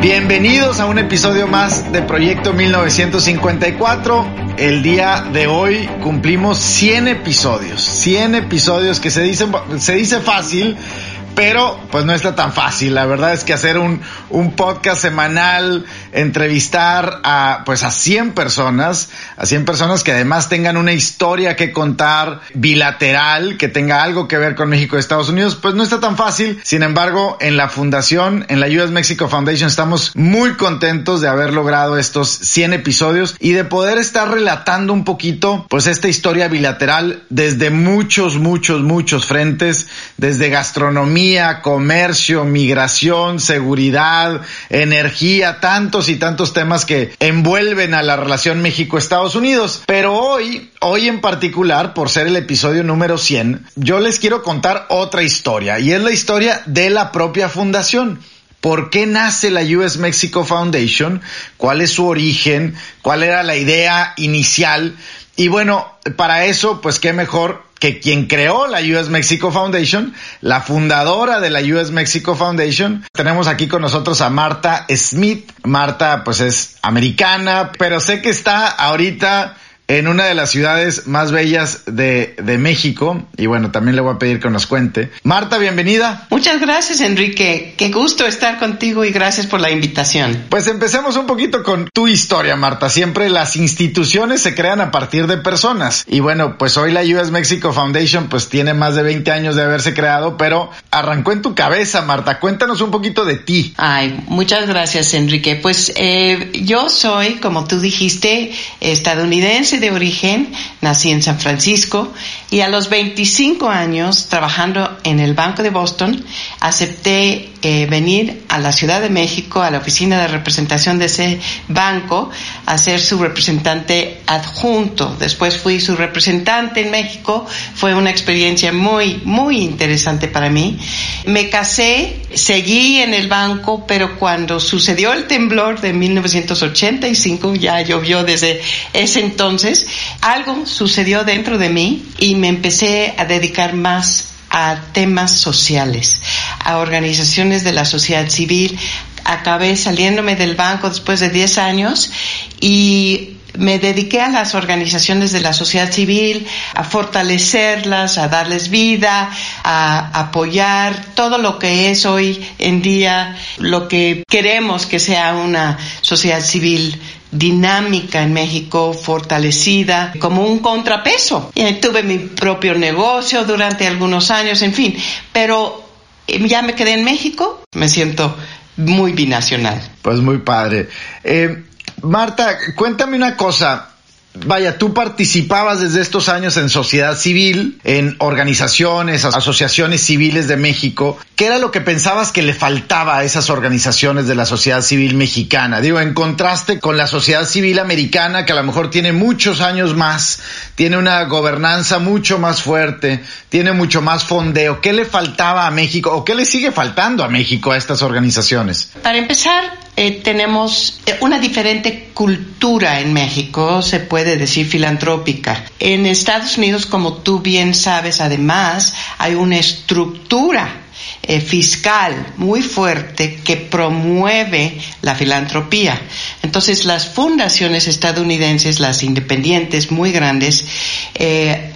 Bienvenidos a un episodio más de Proyecto 1954. El día de hoy cumplimos 100 episodios. 100 episodios que se dicen, se dice fácil, pero pues no está tan fácil. La verdad es que hacer un, un podcast semanal, entrevistar a pues a 100 personas, a 100 personas que además tengan una historia que contar bilateral, que tenga algo que ver con México y Estados Unidos, pues no está tan fácil. Sin embargo, en la fundación, en la US Mexico Foundation, estamos muy contentos de haber logrado estos 100 episodios y de poder estar relatando un poquito pues esta historia bilateral desde muchos, muchos, muchos frentes, desde gastronomía, comercio, migración, seguridad, energía, tantos y tantos temas que envuelven a la relación México-Estados Unidos. Pero hoy, hoy en particular, por ser el episodio número 100, yo les quiero contar otra historia y es la historia de la propia fundación. ¿Por qué nace la US Mexico Foundation? ¿Cuál es su origen? ¿Cuál era la idea inicial? Y bueno, para eso, pues qué mejor que quien creó la US Mexico Foundation, la fundadora de la US Mexico Foundation. Tenemos aquí con nosotros a Marta Smith. Marta pues es americana, pero sé que está ahorita en una de las ciudades más bellas de, de, México. Y bueno, también le voy a pedir que nos cuente. Marta, bienvenida. Muchas gracias, Enrique. Qué gusto estar contigo y gracias por la invitación. Pues empecemos un poquito con tu historia, Marta. Siempre las instituciones se crean a partir de personas. Y bueno, pues hoy la US Mexico Foundation pues tiene más de 20 años de haberse creado, pero arrancó en tu cabeza, Marta. Cuéntanos un poquito de ti. Ay, muchas gracias, Enrique. Pues eh, yo soy, como tú dijiste, estadounidense de origen, nací en San Francisco y a los 25 años, trabajando en el Banco de Boston, acepté eh, venir a la Ciudad de México, a la oficina de representación de ese banco, a ser su representante adjunto. Después fui su representante en México. Fue una experiencia muy, muy interesante para mí. Me casé, seguí en el banco, pero cuando sucedió el temblor de 1985, ya llovió desde ese entonces, algo sucedió dentro de mí y me empecé a dedicar más a temas sociales, a organizaciones de la sociedad civil. Acabé saliéndome del banco después de 10 años y me dediqué a las organizaciones de la sociedad civil, a fortalecerlas, a darles vida, a apoyar todo lo que es hoy en día, lo que queremos que sea una sociedad civil dinámica en México, fortalecida, como un contrapeso. Tuve mi propio negocio durante algunos años, en fin, pero eh, ya me quedé en México, me siento muy binacional. Pues muy padre. Eh, Marta, cuéntame una cosa. Vaya, tú participabas desde estos años en sociedad civil, en organizaciones, asociaciones civiles de México. ¿Qué era lo que pensabas que le faltaba a esas organizaciones de la sociedad civil mexicana? Digo, en contraste con la sociedad civil americana, que a lo mejor tiene muchos años más, tiene una gobernanza mucho más fuerte, tiene mucho más fondeo. ¿Qué le faltaba a México o qué le sigue faltando a México a estas organizaciones? Para empezar, eh, tenemos una diferente cultura en México, se puede decir filantrópica. En Estados Unidos, como tú bien sabes, además, hay una estructura eh, fiscal muy fuerte que promueve la filantropía. Entonces, las fundaciones estadounidenses, las independientes muy grandes, eh,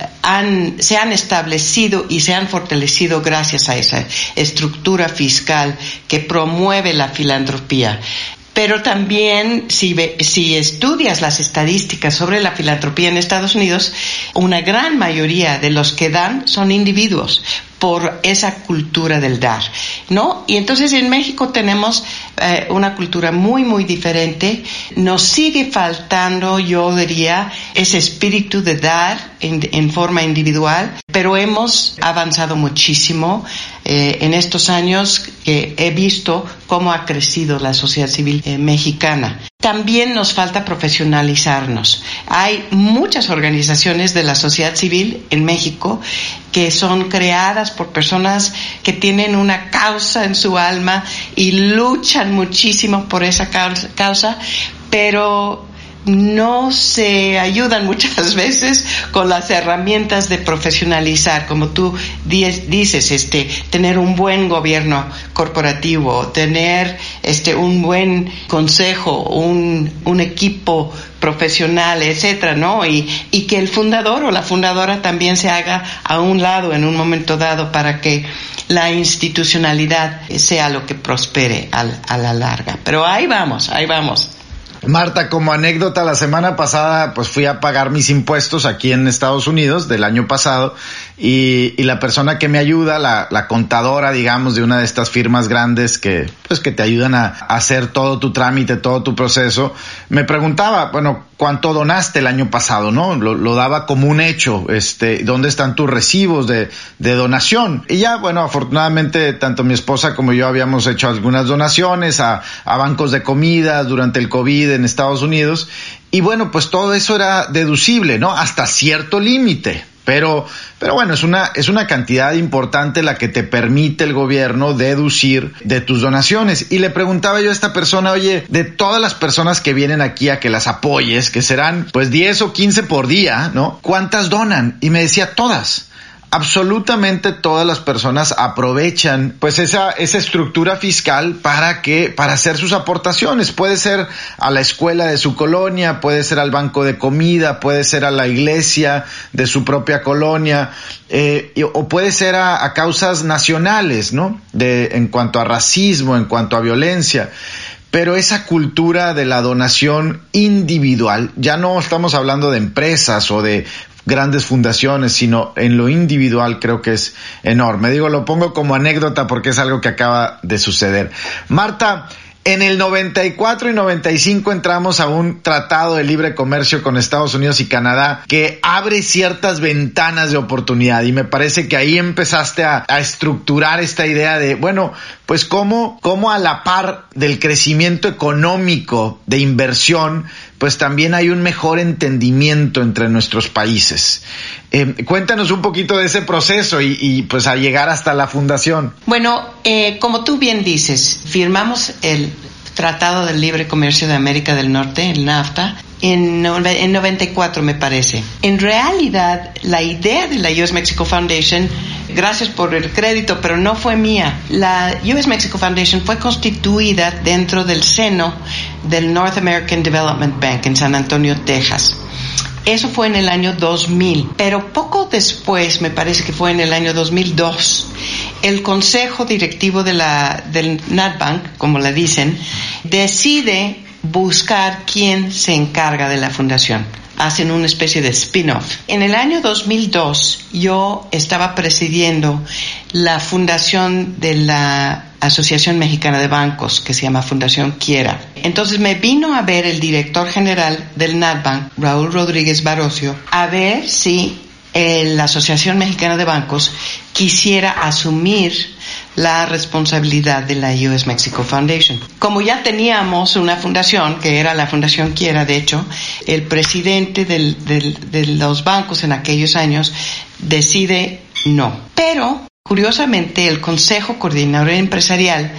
se han establecido y se han fortalecido gracias a esa estructura fiscal que promueve la filantropía. Pero también, si, si estudias las estadísticas sobre la filantropía en Estados Unidos, una gran mayoría de los que dan son individuos por esa cultura del dar, ¿no? Y entonces en México tenemos eh, una cultura muy, muy diferente. Nos sigue faltando, yo diría, ese espíritu de dar en forma individual. pero hemos avanzado muchísimo eh, en estos años que he visto cómo ha crecido la sociedad civil eh, mexicana. También nos falta profesionalizarnos. Hay muchas organizaciones de la sociedad civil en México que son creadas por personas que tienen una causa en su alma y luchan muchísimo por esa causa, pero no se ayudan muchas veces con las herramientas de profesionalizar, como tú dices, este, tener un buen gobierno corporativo, tener este, un buen consejo, un, un equipo profesional, etcétera, ¿no? Y, y que el fundador o la fundadora también se haga a un lado en un momento dado para que la institucionalidad sea lo que prospere a la larga. Pero ahí vamos, ahí vamos. Marta, como anécdota, la semana pasada pues fui a pagar mis impuestos aquí en Estados Unidos del año pasado y, la persona que me ayuda, la, contadora, digamos, de una de estas firmas grandes que pues que te ayudan a, hacer todo tu trámite, todo tu proceso, me preguntaba, bueno, ¿cuánto donaste el año pasado? ¿No? Lo, daba como un hecho, este, ¿dónde están tus recibos de, donación? Y ya, bueno, afortunadamente tanto mi esposa como yo habíamos hecho algunas donaciones a, a bancos de comida durante el COVID en Estados Unidos. Y bueno, pues todo eso era deducible, ¿no? Hasta cierto límite. Pero, pero bueno, es una, es una cantidad importante la que te permite el gobierno deducir de tus donaciones. Y le preguntaba yo a esta persona, oye, de todas las personas que vienen aquí a que las apoyes, que serán pues 10 o 15 por día, ¿no? ¿Cuántas donan? Y me decía, todas absolutamente todas las personas aprovechan pues esa, esa estructura fiscal para que, para hacer sus aportaciones. Puede ser a la escuela de su colonia, puede ser al banco de comida, puede ser a la iglesia de su propia colonia, eh, o puede ser a, a, causas nacionales, ¿no? De, en cuanto a racismo, en cuanto a violencia pero esa cultura de la donación individual, ya no estamos hablando de empresas o de grandes fundaciones, sino en lo individual creo que es enorme. Digo, lo pongo como anécdota porque es algo que acaba de suceder. Marta, en el 94 y 95 entramos a un tratado de libre comercio con Estados Unidos y Canadá que abre ciertas ventanas de oportunidad y me parece que ahí empezaste a, estructurar esta idea de, bueno, pues cómo, cómo a la par del crecimiento económico de inversión, pues también hay un mejor entendimiento entre nuestros países. Eh, cuéntanos un poquito de ese proceso y, y, pues a llegar hasta la fundación. Bueno, eh, como tú bien dices, firmamos el Tratado del Libre Comercio de América del Norte, el NAFTA, en, en 94 me parece. En realidad, la idea de la US Mexico Foundation, gracias por el crédito, pero no fue mía. La US Mexico Foundation fue constituida dentro del seno del North American Development Bank en San Antonio, Texas. Eso fue en el año 2000, pero poco después, me parece que fue en el año 2002, el consejo directivo de la, del NatBank, como le dicen, decide buscar quién se encarga de la fundación. Hacen una especie de spin-off. En el año 2002 yo estaba presidiendo la fundación de la Asociación Mexicana de Bancos, que se llama Fundación Quiera. Entonces me vino a ver el director general del NatBank, Raúl Rodríguez Barocio, a ver si eh, la Asociación Mexicana de Bancos quisiera asumir la responsabilidad de la US Mexico Foundation. Como ya teníamos una fundación, que era la Fundación Quiera, de hecho, el presidente del, de los bancos en aquellos años decide no. Pero, curiosamente, el Consejo Coordinador Empresarial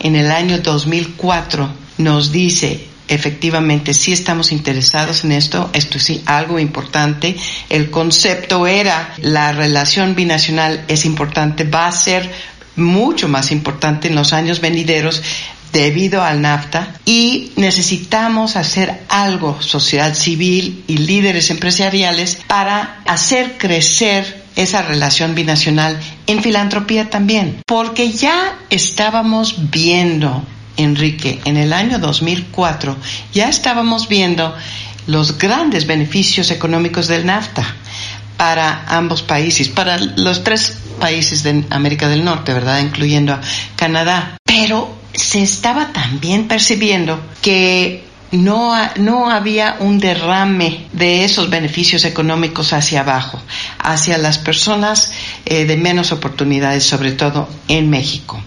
en el año 2004 nos dice, efectivamente sí estamos interesados en esto, esto sí, algo importante. El concepto era la relación binacional es importante, va a ser mucho más importante en los años venideros debido al NAFTA y necesitamos hacer algo, sociedad civil y líderes empresariales, para hacer crecer esa relación binacional en filantropía también, porque ya estábamos viendo, Enrique, en el año 2004, ya estábamos viendo los grandes beneficios económicos del NAFTA para ambos países, para los tres países de América del Norte, ¿verdad? Incluyendo a Canadá. Pero se estaba también percibiendo que no, no había un derrame de esos beneficios económicos hacia abajo, hacia las personas eh, de menos oportunidades, sobre todo en México.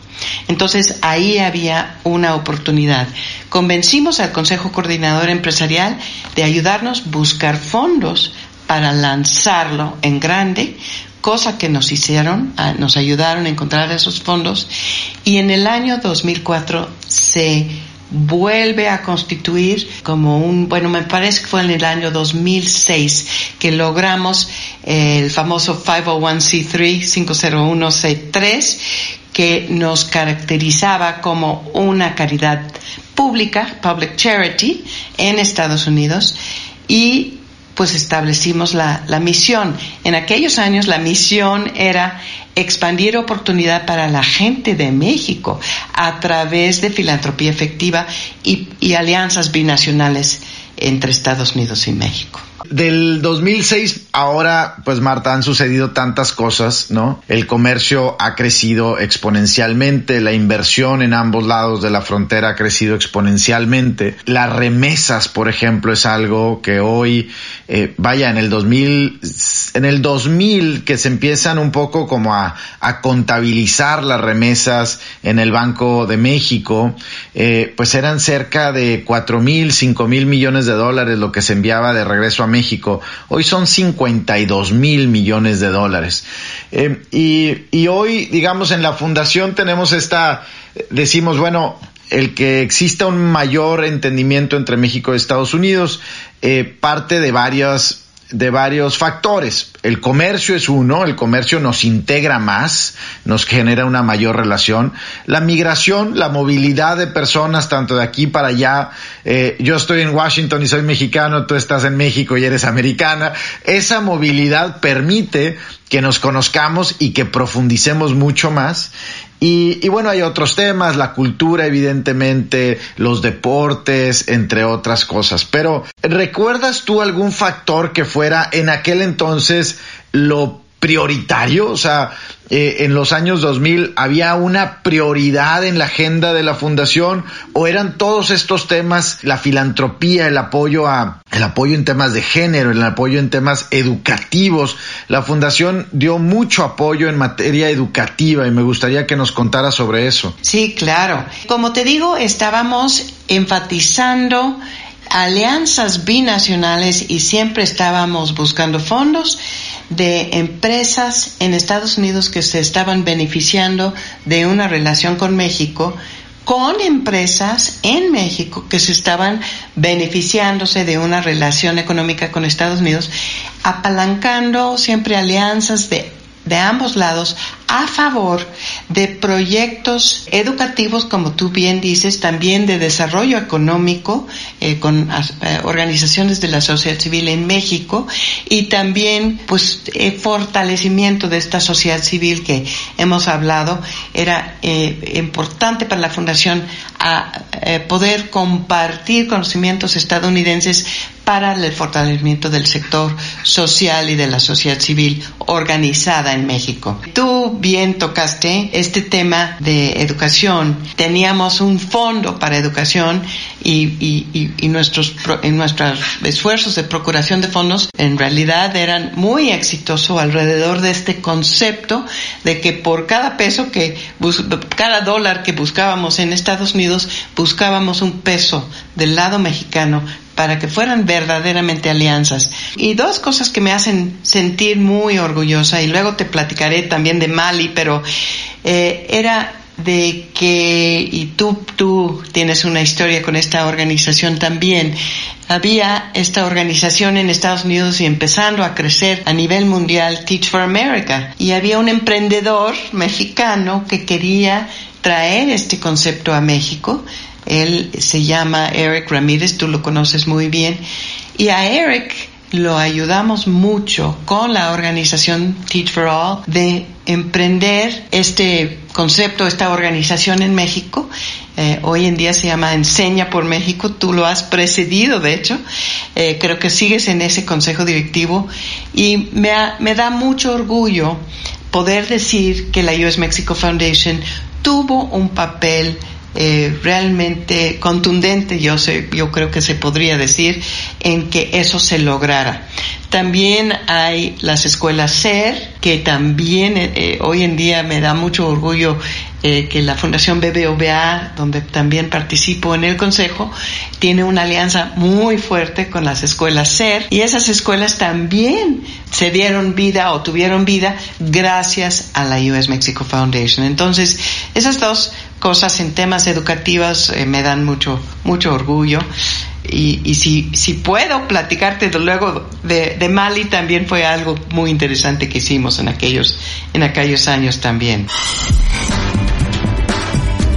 Entonces ahí había una oportunidad. Convencimos al Consejo Coordinador Empresarial de ayudarnos a buscar fondos para lanzarlo en grande, cosa que nos hicieron, ah, nos ayudaron a encontrar esos fondos y en el año 2004 se vuelve a constituir como un, bueno, me parece que fue en el año 2006 que logramos el famoso 501c3, 501c3, que nos caracterizaba como una caridad pública, public charity, en Estados Unidos y pues establecimos la, la, misión. En aquellos años la misión era expandir oportunidad para la gente de México a través de filantropía efectiva y, y alianzas binacionales entre Estados Unidos y México. Del 2006 ahora, pues Marta, han sucedido tantas cosas, ¿no? El comercio ha crecido exponencialmente, la inversión en ambos lados de la frontera ha crecido exponencialmente. Las remesas, por ejemplo, es algo que hoy, eh, vaya, en el 2000, en el 2000 que se empiezan un poco como a, contabilizar las remesas en el Banco de México, eh, pues eran cerca de cuatro mil, cinco mil millones de dólares lo que se enviaba de regreso a México. Hoy son 52 mil millones de dólares. Eh, y, y hoy, digamos, en la fundación tenemos esta, decimos, bueno, el que exista un mayor entendimiento entre México y Estados Unidos, eh, parte de varias de varios factores. El comercio es uno, el comercio nos integra más, nos genera una mayor relación. La migración, la movilidad de personas, tanto de aquí para allá, eh, yo estoy en Washington y soy mexicano, tú estás en México y eres americana, esa movilidad permite que nos conozcamos y que profundicemos mucho más y, bueno, hay otros temas, la cultura, evidentemente, los deportes, entre otras cosas. Pero, ¿recuerdas tú algún factor que fuera en aquel entonces lo prioritario? O sea, eh, en los años 2000 había una prioridad en la agenda de la fundación o eran todos estos temas, la filantropía, el apoyo a, el apoyo en temas de género, el apoyo en temas educativos. La fundación dio mucho apoyo en materia educativa y me gustaría que nos contara sobre eso. Sí, claro. Como te digo, estábamos enfatizando alianzas binacionales y siempre estábamos buscando fondos de empresas en Estados Unidos que se estaban beneficiando de una relación con México con empresas en México que se estaban beneficiándose de una relación económica con Estados Unidos, apalancando siempre alianzas de de ambos lados a favor de proyectos educativos, como tú bien dices, también de desarrollo económico eh, con eh, organizaciones de la sociedad civil en México y también pues eh, fortalecimiento de esta sociedad civil que hemos hablado era importante para la fundación a poder compartir conocimientos estadounidenses para el fortalecimiento del sector social y de la sociedad civil organizada en México. Tú bien tocaste este tema de educación. Teníamos un fondo para educación y, y, nuestros, en nuestros esfuerzos de procuración de fondos en realidad eran muy exitosos alrededor de este concepto de que por cada peso que, cada dólar que buscábamos en Estados Unidos, buscábamos un peso del lado mexicano para que fueran verdaderamente alianzas. Y dos cosas que me hacen sentir muy orgullosa, y luego te platicaré también de Mali, pero eh, era de que, y tú, tú tienes una historia con esta organización también, había esta organización en Estados Unidos y empezando a crecer a nivel mundial, Teach for America, y había un emprendedor mexicano que quería traer este concepto a México él se llama Eric Ramírez, tú lo conoces muy bien. Y a Eric lo ayudamos mucho con la organización Teach for All de emprender este concepto, esta organización en México. Eh, hoy en día se llama Enseña por México, tú lo has precedido, de hecho. Eh, creo que sigues en ese consejo directivo y me, me da mucho orgullo poder decir que la US Mexico Foundation tuvo un papel eh, realmente contundente, yo, sé, yo creo que se podría decir, en que eso se lograra. También hay las escuelas SER, que también eh, eh, hoy en día me da mucho orgullo que la Fundación BBVA, donde también participo en el Consejo, tiene una alianza muy fuerte con las escuelas SER y esas escuelas también se dieron vida o tuvieron vida gracias a la US Mexico Foundation. Entonces, esas dos cosas en temas educativos eh, me dan mucho, mucho orgullo. Y, y si, si puedo platicarte luego de, de, Mali, también fue algo muy interesante que hicimos en aquellos, en aquellos años también.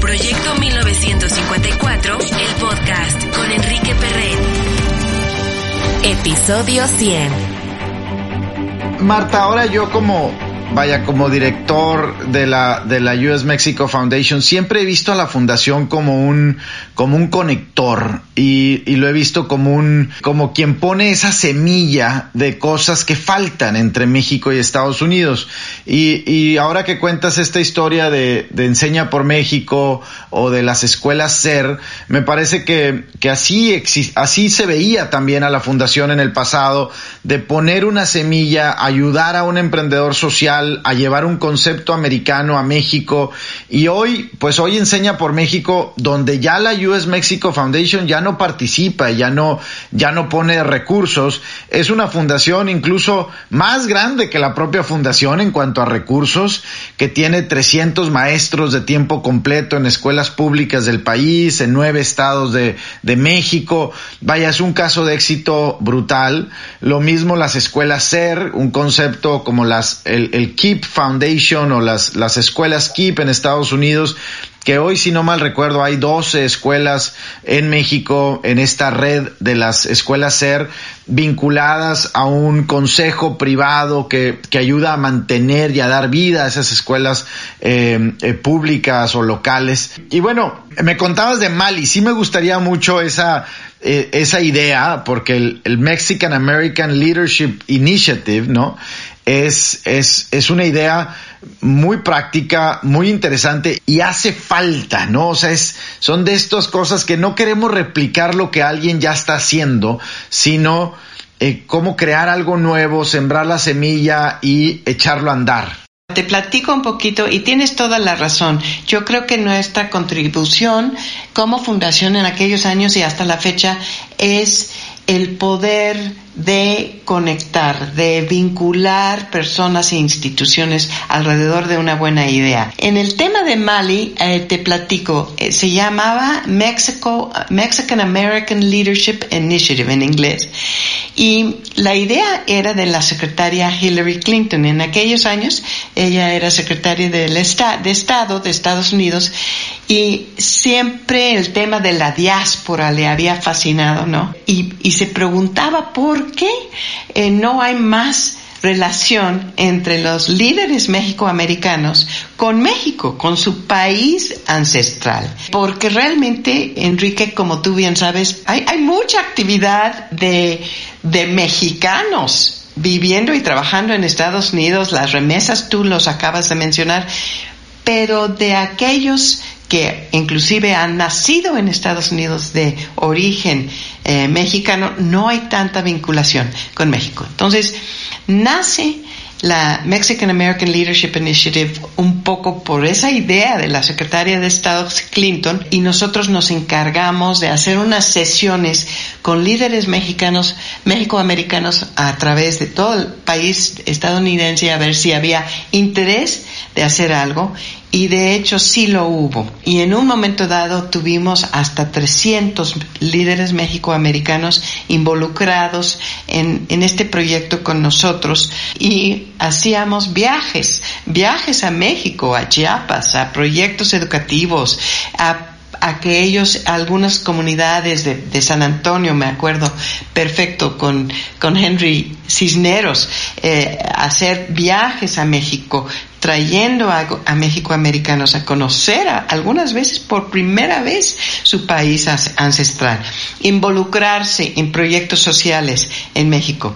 Proyecto 1954, el podcast con Enrique Perret. Episodio 100. Marta, ahora yo como vaya, como director de la, de la US Mexico Foundation, siempre he visto a la fundación como un, como un conector y, y, lo he visto como un, como quien pone esa semilla de cosas que faltan entre México y Estados Unidos. Y, y ahora que cuentas esta historia de, de Enseña por México o de las escuelas SER, me parece que, que así, así se veía también a la fundación en el pasado, de poner una semilla, ayudar a un emprendedor social, a llevar un concepto americano a México. Y hoy, pues hoy enseña por México donde ya la US Mexico Foundation ya no participa, ya no, ya no pone recursos, es una fundación incluso más grande que la propia fundación en cuanto a recursos, que tiene 300 maestros de tiempo completo en escuelas públicas del país, en nueve estados de, de México, vaya, es un caso de éxito brutal, lo mismo las escuelas SER, un concepto como las, el, el Keep Foundation o las, las escuelas Keep en Estados Unidos, que hoy, si no mal recuerdo, hay 12 escuelas en México en esta red de las escuelas SER vinculadas a un consejo privado que, que ayuda a mantener y a dar vida a esas escuelas eh, eh, públicas o locales. Y bueno, me contabas de Mali, sí me gustaría mucho esa, eh, esa idea, porque el, el Mexican American Leadership Initiative, ¿no? Es, es, es una idea muy práctica, muy interesante y hace falta, ¿no? O sea, es, son de estas cosas que no queremos replicar lo que alguien ya está haciendo, sino eh, cómo crear algo nuevo, sembrar la semilla y echarlo a andar. Te platico un poquito y tienes toda la razón. Yo creo que nuestra contribución como fundación en aquellos años y hasta la fecha es el poder de conectar, de vincular personas e instituciones alrededor de una buena idea. En el tema de Mali, eh, te platico, eh, se llamaba Mexico, Mexican American Leadership Initiative en inglés. Y la idea era de la secretaria Hillary Clinton. En aquellos años, ella era secretaria de Estado de Estados Unidos y siempre el tema de la diáspora le había fascinado, ¿no? Y, se preguntaba por qué eh, no hay más relación entre los líderes mexicoamericanos con México, con su país ancestral. Porque realmente, Enrique, como tú bien sabes, hay, hay mucha actividad de, de mexicanos viviendo y trabajando en Estados Unidos, las remesas tú los acabas de mencionar, pero de aquellos que inclusive han nacido en Estados Unidos de origen eh, mexicano, no hay tanta vinculación con México. Entonces, nace la Mexican American Leadership Initiative un poco por esa idea de la secretaria de Estado Clinton y nosotros nos encargamos de hacer unas sesiones con líderes mexicanos, mexicoamericanos a través de todo el país estadounidense a ver si había interés de hacer algo y de hecho sí lo hubo. Y en un momento dado tuvimos hasta 300 líderes mexicoamericanos involucrados en, en este proyecto con nosotros y hacíamos viajes, viajes a México, a Chiapas, a proyectos educativos, a aquellos, algunas comunidades de, de, San Antonio, me acuerdo perfecto, con, con Henry Cisneros, eh, hacer viajes a México, trayendo a, a mexicoamericanos a conocer algunas veces por primera vez su país ancestral, involucrarse en proyectos sociales en México.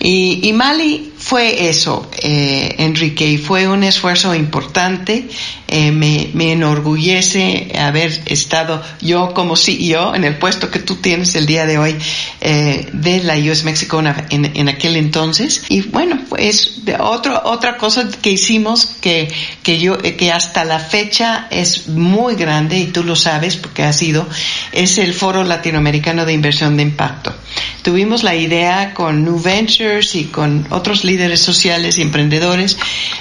Y, y Mali fue eso, eh, Enrique, y fue un esfuerzo importante. Eh, me, me, enorgullece haber estado yo como CEO en el puesto que tú tienes el día de hoy eh, de la US Mexico en, en, aquel entonces. Y bueno, pues otro, otra cosa que hicimos que, que yo, que hasta la fecha es muy grande y tú lo sabes porque ha sido, es el Foro Latinoamericano de Inversión de Impacto. Tuvimos la idea con New Ventures y con otros líderes sociales y emprendedores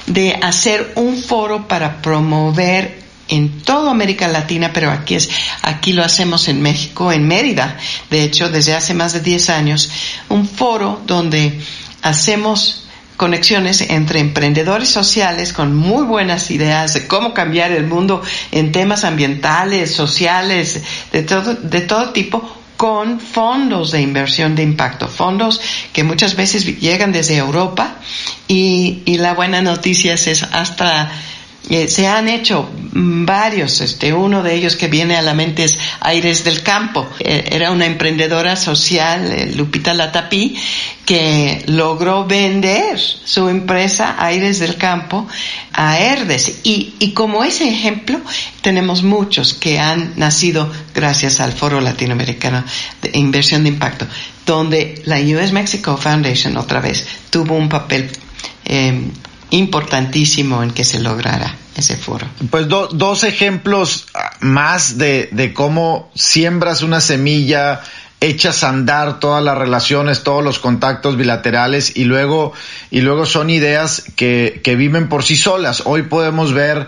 de hacer un foro para promover en toda América Latina, pero aquí es, aquí lo hacemos en México, en Mérida, de hecho, desde hace más de 10 años, un foro donde hacemos conexiones entre emprendedores sociales con muy buenas ideas de cómo cambiar el mundo en temas ambientales, sociales, de todo, de todo tipo, con fondos de inversión de impacto, fondos que muchas veces llegan desde Europa y, y la buena noticia es hasta eh, se han hecho varios, este, uno de ellos que viene a la mente es Aires del Campo. Eh, era una emprendedora social, eh, Lupita Latapí, que logró vender su empresa Aires del Campo a Herdes. Y, y como ese ejemplo, tenemos muchos que han nacido gracias al Foro Latinoamericano de Inversión de Impacto, donde la US Mexico Foundation otra vez tuvo un papel importantísimo en que se lograra ese foro. Pues dos ejemplos más de, de cómo siembras una semilla, echas a andar todas las relaciones, todos los contactos bilaterales y luego, y luego son ideas que, que viven por sí solas. Hoy podemos ver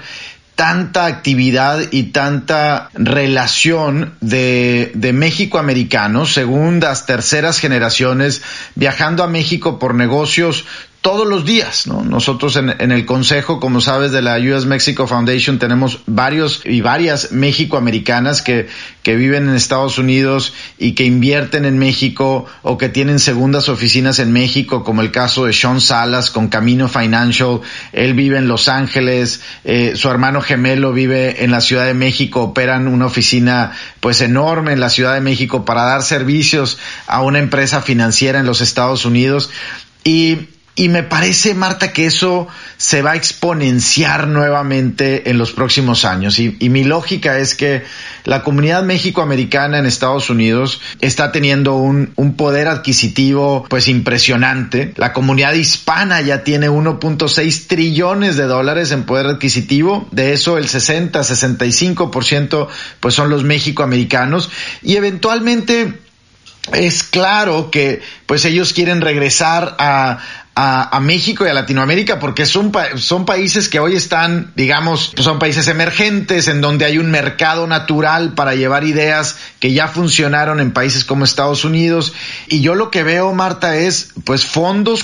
tanta actividad y tanta relación de, de México americanos, segundas, terceras generaciones, viajando a México por negocios todos los días, ¿no? Nosotros en, en, el consejo, como sabes, de la US Mexico Foundation tenemos varios y varias México-americanas que, que viven en Estados Unidos y que invierten en México o que tienen segundas oficinas en México, como el caso de Sean Salas con Camino Financial. Él vive en Los Ángeles, eh, su hermano gemelo vive en la Ciudad de México, operan una oficina pues enorme en la Ciudad de México para dar servicios a una empresa financiera en los Estados Unidos. Y y me parece, Marta, que eso se va a exponenciar nuevamente en los próximos años. Y, mi lógica es que la comunidad méxico-americana en Estados Unidos está teniendo un, poder adquisitivo pues impresionante. La comunidad hispana ya tiene 1.6 trillones de dólares en poder adquisitivo. De eso el 60, 65% pues son los méxico-americanos. Y eventualmente es claro que pues ellos quieren regresar a, a, a, México y a Latinoamérica porque son, son países que hoy están, digamos, son países emergentes en donde hay un mercado natural para llevar ideas que ya funcionaron en países como Estados Unidos. Y yo lo que veo, Marta, es pues fondos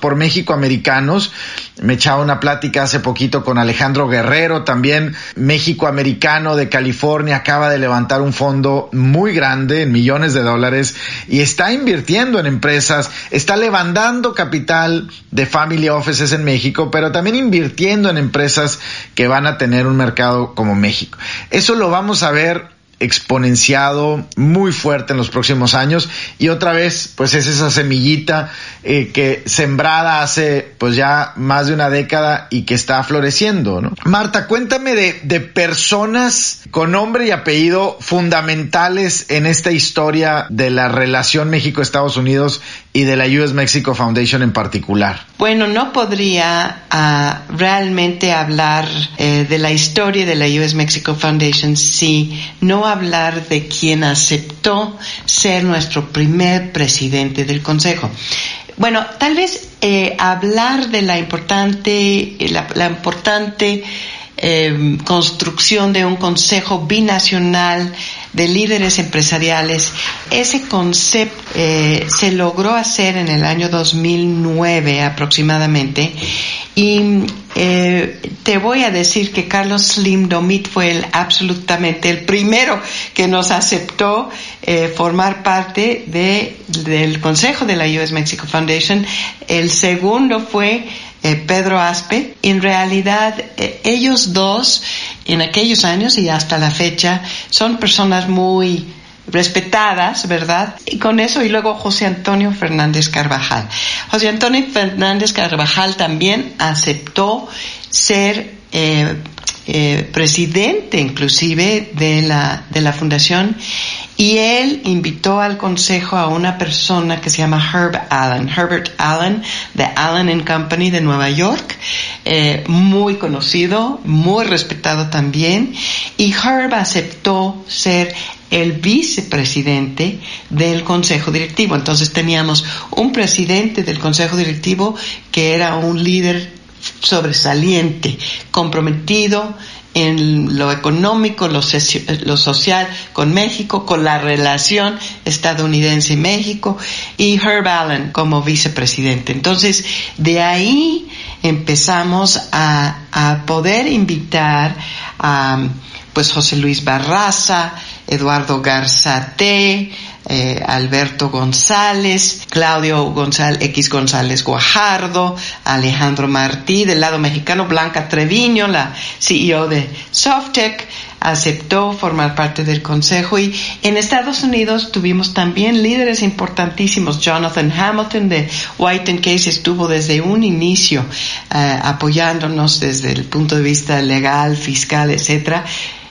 por México americanos. Me echaba una plática hace poquito con Alejandro Guerrero, también México americano de California, acaba de levantar un fondo muy grande en millones de dólares y está invirtiendo en empresas, está levantando capital de family offices en México, pero también invirtiendo en empresas que van a tener un mercado como México. Eso lo vamos a ver exponenciado muy fuerte en los próximos años y otra vez pues es esa semillita eh, que sembrada hace pues ya más de una década y que está floreciendo ¿no? Marta cuéntame de, de personas con nombre y apellido fundamentales en esta historia de la relación México-Estados Unidos y de la US Mexico Foundation en particular bueno no podría uh, realmente hablar eh, de la historia de la US Mexico Foundation si no hablar de quien aceptó ser nuestro primer presidente del Consejo. Bueno, tal vez eh, hablar de la importante, la, la importante eh, construcción de un consejo binacional de líderes empresariales. Ese concepto eh, se logró hacer en el año 2009 aproximadamente y eh, te voy a decir que Carlos Slim Domit fue el, absolutamente el primero que nos aceptó eh, formar parte de, del consejo de la US Mexico Foundation. El segundo fue eh, Pedro Aspe. En realidad, eh, ellos dos, en aquellos años y hasta la fecha, son personas muy respetadas, ¿verdad? Y con eso, y luego José Antonio Fernández Carvajal. José Antonio Fernández Carvajal también aceptó ser eh, presidente inclusive de la, de la fundación y él invitó al consejo a una persona que se llama Herb Allen, Herbert Allen, de Allen Company de Nueva York, eh, muy conocido, muy respetado también, y Herb aceptó ser el vicepresidente del consejo directivo. Entonces teníamos un presidente del consejo directivo que era un líder sobresaliente, comprometido en lo económico, lo, social con México, con la relación estadounidense y México, y Herb Allen como vicepresidente. Entonces, de ahí empezamos a, a poder invitar a pues José Luis Barraza, Eduardo Garzate, eh, Alberto González, Claudio González, X González Guajardo, Alejandro Martí, del lado mexicano, Blanca Treviño, la CEO de Softec, aceptó formar parte del consejo y en Estados Unidos tuvimos también líderes importantísimos. Jonathan Hamilton de White Case estuvo desde un inicio eh, apoyándonos desde el punto de vista legal, fiscal, etcétera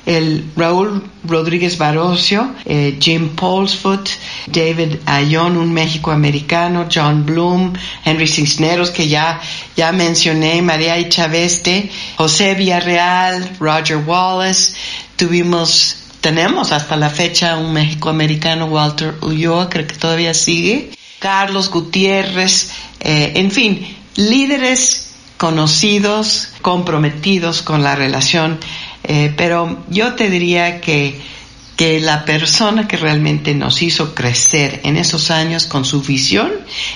el Raúl Rodríguez Barocio, eh, Jim Polsfoot, David Ayon, un México americano, John Bloom, Henry Cisneros, que ya, ya mencioné, María Ichaveste, José Villarreal, Roger Wallace, tuvimos tenemos hasta la fecha un México americano, Walter Ulloa, creo que todavía sigue, Carlos Gutiérrez, eh, en fin, líderes conocidos, comprometidos con la relación eh, pero yo te diría que, que la persona que realmente nos hizo crecer en esos años con su visión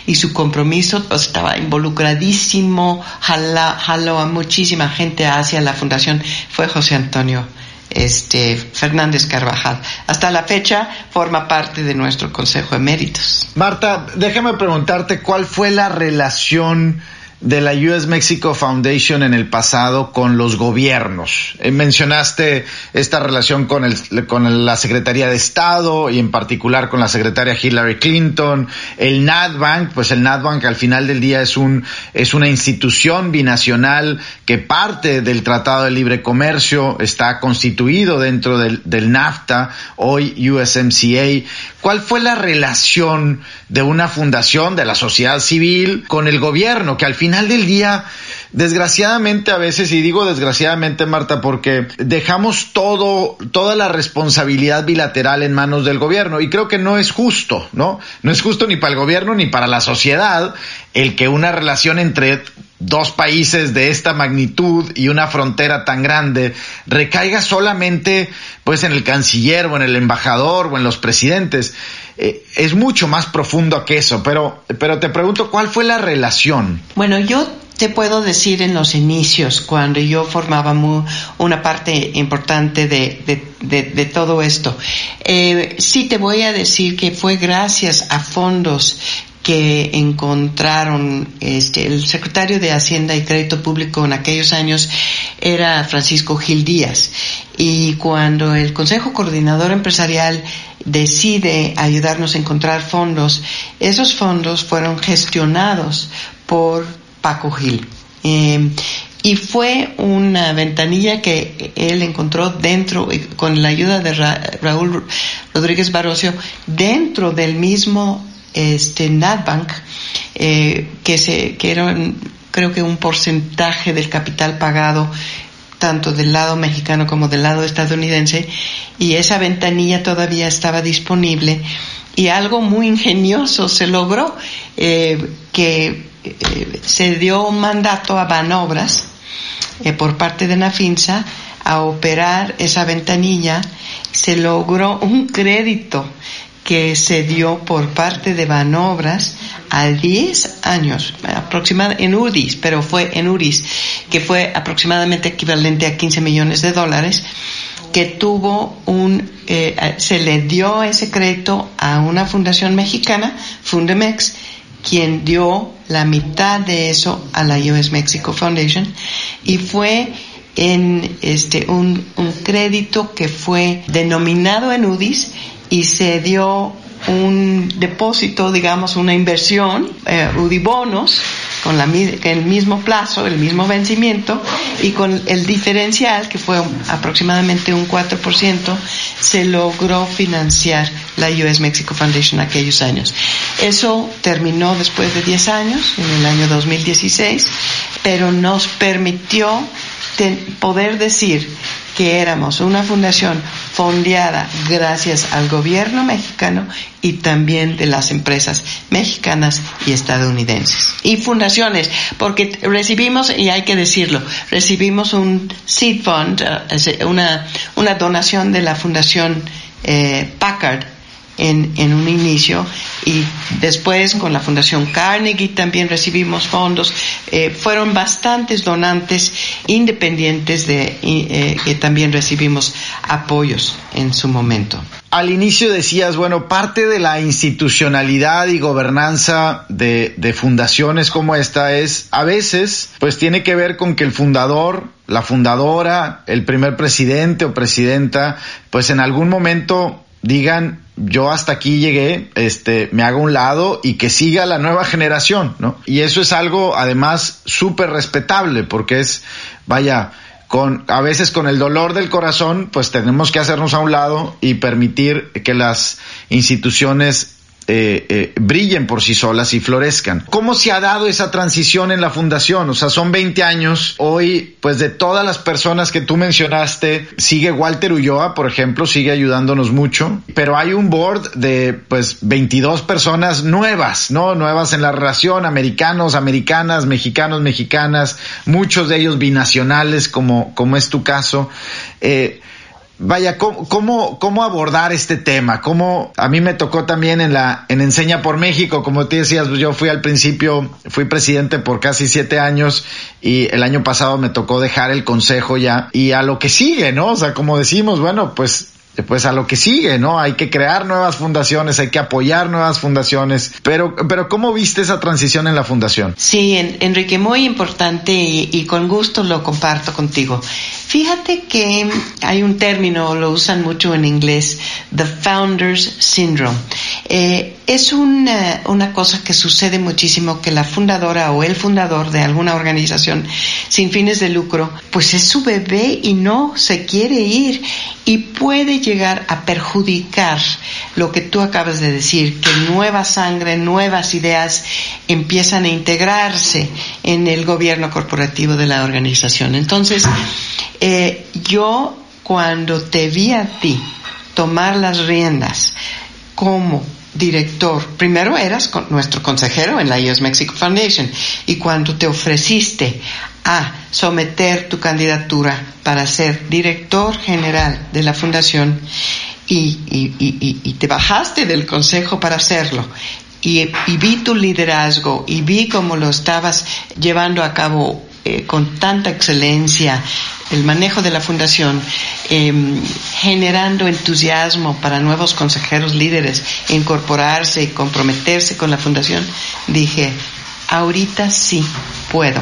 y su compromiso pues, estaba involucradísimo, jaló, a muchísima gente hacia la fundación, fue José Antonio este, Fernández Carvajal. Hasta la fecha forma parte de nuestro Consejo de Méritos. Marta, déjame preguntarte cuál fue la relación de la US Mexico Foundation en el pasado con los gobiernos. Eh, mencionaste esta relación con, el, con la Secretaría de Estado y en particular con la secretaria Hillary Clinton, el NatBank, pues el NatBank al final del día es un es una institución binacional que parte del Tratado de Libre Comercio, está constituido dentro del, del NAFTA, hoy USMCA. ¿Cuál fue la relación de una fundación de la sociedad civil con el gobierno que al final final del día, desgraciadamente a veces, y digo desgraciadamente Marta, porque dejamos todo, toda la responsabilidad bilateral en manos del gobierno y creo que no es justo, ¿no? No es justo ni para el gobierno ni para la sociedad el que una relación entre dos países de esta magnitud y una frontera tan grande recaiga solamente pues en el canciller o en el embajador o en los presidentes. Eh, es mucho más profundo que eso, pero, pero te pregunto, ¿cuál fue la relación? Bueno, yo te puedo decir en los inicios, cuando yo formaba una parte importante de, de, todo esto, eh, sí te voy a decir que fue gracias a fondos que encontraron este el secretario de Hacienda y Crédito Público en aquellos años era Francisco Gil Díaz y cuando el Consejo Coordinador Empresarial decide ayudarnos a encontrar fondos, esos fondos fueron gestionados por Paco Gil. Eh, y fue una ventanilla que él encontró dentro, con la ayuda de Raúl Rodríguez Barocio, dentro del mismo este NatBank, eh, que, se, que era creo que un porcentaje del capital pagado tanto del lado mexicano como del lado estadounidense, y esa ventanilla todavía estaba disponible, y algo muy ingenioso se logró, eh, que eh, se dio un mandato a Banobras eh, por parte de Nafinsa a operar esa ventanilla, se logró un crédito que se dio por parte de Banobras a 10 años, aproximadamente en UDIs, pero fue en URIs, que fue aproximadamente equivalente a 15 millones de dólares, que tuvo un, eh, se le dio ese crédito a una fundación mexicana, Fundemex, quien dio la mitad de eso a la US Mexico Foundation y fue en este un, un crédito que fue denominado en UDIs y se dio un depósito, digamos, una inversión, eh, UDIBonos, con la, el mismo plazo, el mismo vencimiento y con el diferencial, que fue aproximadamente un 4%, se logró financiar la US Mexico Foundation aquellos años. Eso terminó después de 10 años, en el año 2016, pero nos permitió poder decir que éramos una fundación fondeada gracias al gobierno mexicano y también de las empresas mexicanas y estadounidenses. Y fundaciones, porque recibimos, y hay que decirlo, recibimos un seed fund, eh, una, una donación de la fundación eh, Packard en, en un inicio y después con la Fundación Carnegie también recibimos fondos. Eh, fueron bastantes donantes independientes de eh, que también recibimos apoyos en su momento. Al inicio decías, bueno, parte de la institucionalidad y gobernanza de, de fundaciones como esta es, a veces, pues tiene que ver con que el fundador, la fundadora, el primer presidente o presidenta, pues en algún momento digan, yo hasta aquí llegué, este, me hago un lado y que siga la nueva generación, ¿no? Y eso es algo, además, súper respetable, porque es, vaya, con, a veces con el dolor del corazón, pues tenemos que hacernos a un lado y permitir que las instituciones eh, eh, brillen por sí solas y florezcan. ¿Cómo se ha dado esa transición en la fundación? O sea, son 20 años. Hoy, pues de todas las personas que tú mencionaste, sigue Walter Ulloa, por ejemplo, sigue ayudándonos mucho, pero hay un board de pues 22 personas nuevas, ¿no? Nuevas en la relación, americanos, americanas, mexicanos, mexicanas, muchos de ellos binacionales, como, como es tu caso. Eh, Vaya, ¿cómo, ¿cómo, abordar este tema? ¿Cómo, a mí me tocó también en la, en Enseña por México, como te decías, yo fui al principio, fui presidente por casi siete años y el año pasado me tocó dejar el consejo ya y a lo que sigue, ¿no? O sea, como decimos, bueno, pues pues a lo que sigue, ¿no? Hay que crear nuevas fundaciones, hay que apoyar nuevas fundaciones, pero, pero ¿cómo viste esa transición en la fundación? Sí, Enrique, muy importante y, con gusto lo comparto contigo. Fíjate que hay un término, lo usan mucho en inglés, the Founders Syndrome. Eh, es una, una cosa que sucede muchísimo que la fundadora o el fundador de alguna organización sin fines de lucro, pues es su bebé y no se quiere ir y puede llegar a perjudicar lo que tú acabas de decir, que nueva sangre, nuevas ideas empiezan a integrarse en el gobierno corporativo de la organización. Entonces, eh, yo cuando te vi a ti tomar las riendas como director, primero eras nuestro consejero en la US Mexico Foundation. Y cuando te ofreciste a someter tu candidatura para ser director general de la fundación y, te bajaste del consejo para hacerlo y, vi tu liderazgo y vi cómo lo estabas llevando a cabo eh, con tanta excelencia el manejo de la fundación, em, generando entusiasmo para nuevos consejeros líderes, incorporarse y comprometerse con la fundación, dije, ahorita sí puedo.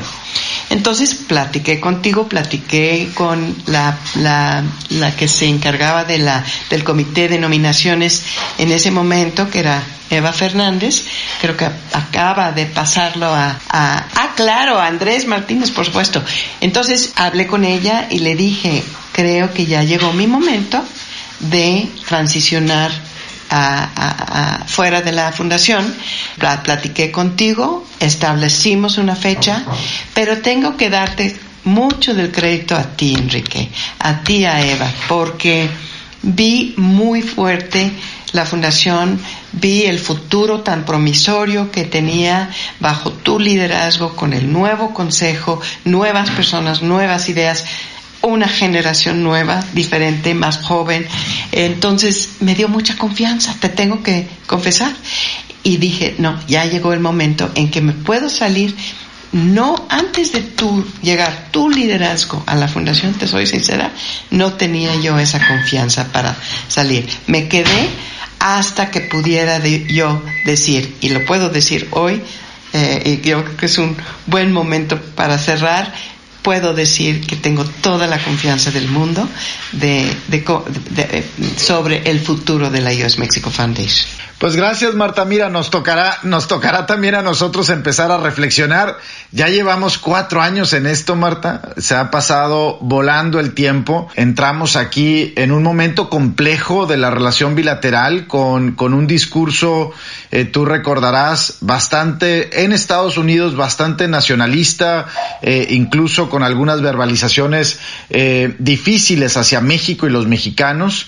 Entonces platiqué contigo, platiqué con la, la, la, que se encargaba de la, del comité de nominaciones en ese momento, que era Eva Fernández, creo que acaba de pasarlo a, ah, claro, a Andrés Martínez, por supuesto. Entonces hablé con ella y le dije, creo que ya llegó mi momento de transicionar a, fuera de la fundación, platiqué contigo, establecimos una fecha, pero tengo que darte mucho del crédito a ti, Enrique, a ti, a Eva, porque vi muy fuerte la fundación, vi el futuro tan promisorio que tenía bajo tu liderazgo con el nuevo consejo, nuevas personas, nuevas ideas una generación nueva, diferente, más joven. Entonces me dio mucha confianza, te tengo que confesar. Y dije, no, ya llegó el momento en que me puedo salir. No, antes de tú llegar, tu liderazgo a la fundación, te soy sincera, no tenía yo esa confianza para salir. Me quedé hasta que pudiera yo decir, y lo puedo decir hoy, eh, y yo creo que es un buen momento para cerrar, puedo decir que tengo toda la confianza del mundo de, sobre el futuro de la US Mexico Foundation. Pues gracias Marta, mira, nos tocará, nos tocará también a nosotros empezar a reflexionar. Ya llevamos cuatro años en esto, Marta. Se ha pasado volando el tiempo. Entramos aquí en un momento complejo de la relación bilateral con, con un discurso, eh, tú recordarás, bastante en Estados Unidos, bastante nacionalista, eh, incluso con algunas verbalizaciones eh, difíciles hacia México y los mexicanos.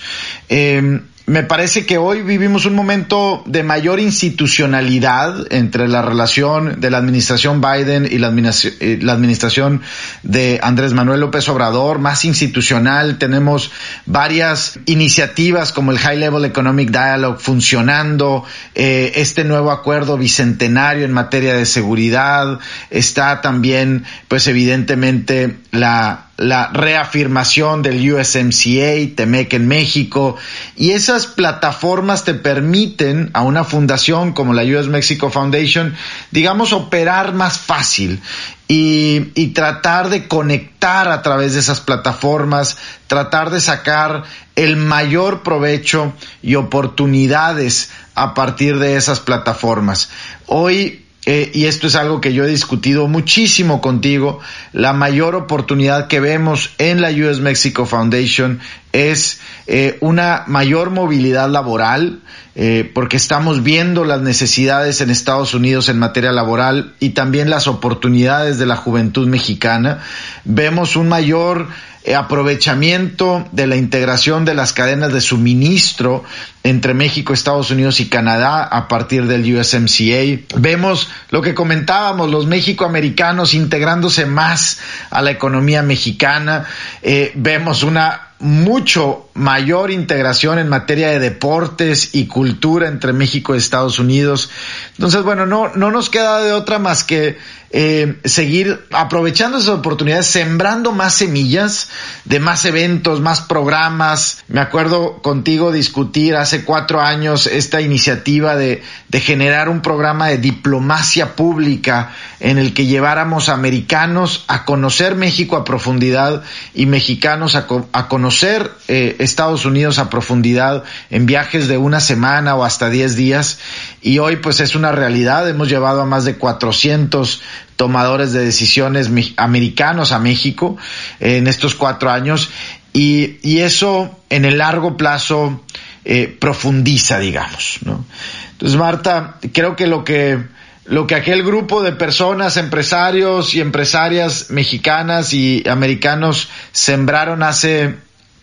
Eh, me parece que hoy vivimos un momento de mayor institucionalidad entre la relación de la administración Biden y la, administración de Andrés Manuel López Obrador, más institucional. Tenemos varias iniciativas como el High Level Economic Dialogue funcionando, eh, este nuevo acuerdo bicentenario en materia de seguridad, está también, pues evidentemente, la la reafirmación del USMCA, TEMEC en México, y esas plataformas te permiten a una fundación como la US Mexico Foundation, digamos, operar más fácil y, y tratar de conectar a través de esas plataformas, tratar de sacar el mayor provecho y oportunidades a partir de esas plataformas. Hoy eh, y esto es algo que yo he discutido muchísimo contigo, la mayor oportunidad que vemos en la US Mexico Foundation es eh, una mayor movilidad laboral, eh, porque estamos viendo las necesidades en Estados Unidos en materia laboral y también las oportunidades de la juventud mexicana. Vemos un mayor aprovechamiento de la integración de las cadenas de suministro entre México, Estados Unidos y Canadá a partir del USMCA. Vemos lo que comentábamos, los mexicoamericanos integrándose más a la economía mexicana. Eh, vemos una mucho mayor integración en materia de deportes y cultura entre México y Estados Unidos. Entonces, bueno, no, no nos queda de otra más que eh, seguir aprovechando esas oportunidades, sembrando más semillas de más eventos, más programas. Me acuerdo contigo discutir hace cuatro años esta iniciativa de, generar un programa de diplomacia pública en el que lleváramos a americanos a conocer México a profundidad y mexicanos a, a conocer eh, Estados Unidos a profundidad en viajes de una semana o hasta diez días. Y hoy pues es una realidad. Hemos llevado a más de 400 tomadores de decisiones americanos a México en estos cuatro años y, y eso en el largo plazo eh, profundiza, digamos. ¿no? Entonces, Marta, creo que lo que lo que aquel grupo de personas, empresarios y empresarias mexicanas y americanos sembraron hace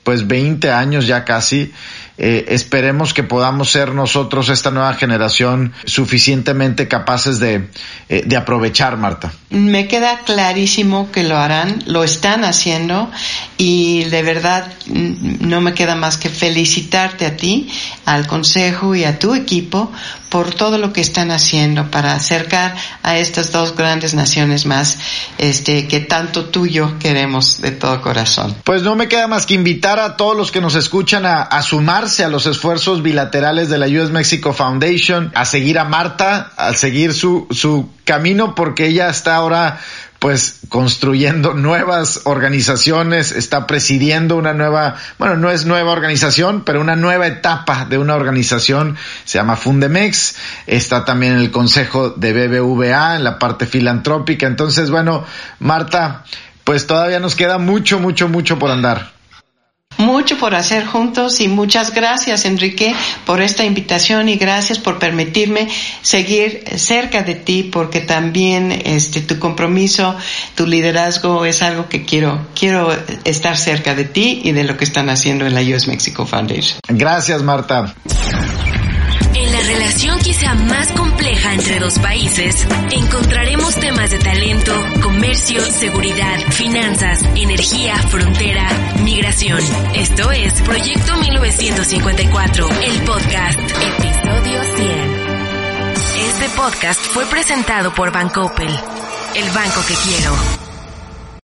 pues 20 años ya casi, eh, esperemos que podamos ser nosotros, esta nueva generación, suficientemente capaces de, eh, de aprovechar, Marta. Me queda clarísimo que lo harán, lo están haciendo y de verdad mm, no me queda más que felicitarte a ti, al Consejo y a tu equipo por todo lo que están haciendo para acercar a estas dos grandes naciones más, este, que tanto tú y yo queremos de todo corazón. Pues no me queda más que invitar a todos los que nos escuchan a, a sumarse a los esfuerzos bilaterales de la US Mexico Foundation, a seguir a Marta, a seguir su, su camino porque ella está ahora pues construyendo nuevas organizaciones, está presidiendo una nueva, bueno, no es nueva organización, pero una nueva etapa de una organización, se llama Fundemex, está también en el consejo de BBVA, en la parte filantrópica, entonces, bueno, Marta, pues todavía nos queda mucho, mucho, mucho por andar mucho por hacer juntos y muchas gracias Enrique por esta invitación y gracias por permitirme seguir cerca de ti porque también este tu compromiso, tu liderazgo es algo que quiero quiero estar cerca de ti y de lo que están haciendo en la US Mexico Foundation. Gracias Marta. En la relación quizá más compleja entre dos países, encontraremos temas de talento, comercio, seguridad, finanzas, energía, frontera, migración. Esto es Proyecto 1954, el podcast, episodio 100. Este podcast fue presentado por Bancoppel, el banco que quiero.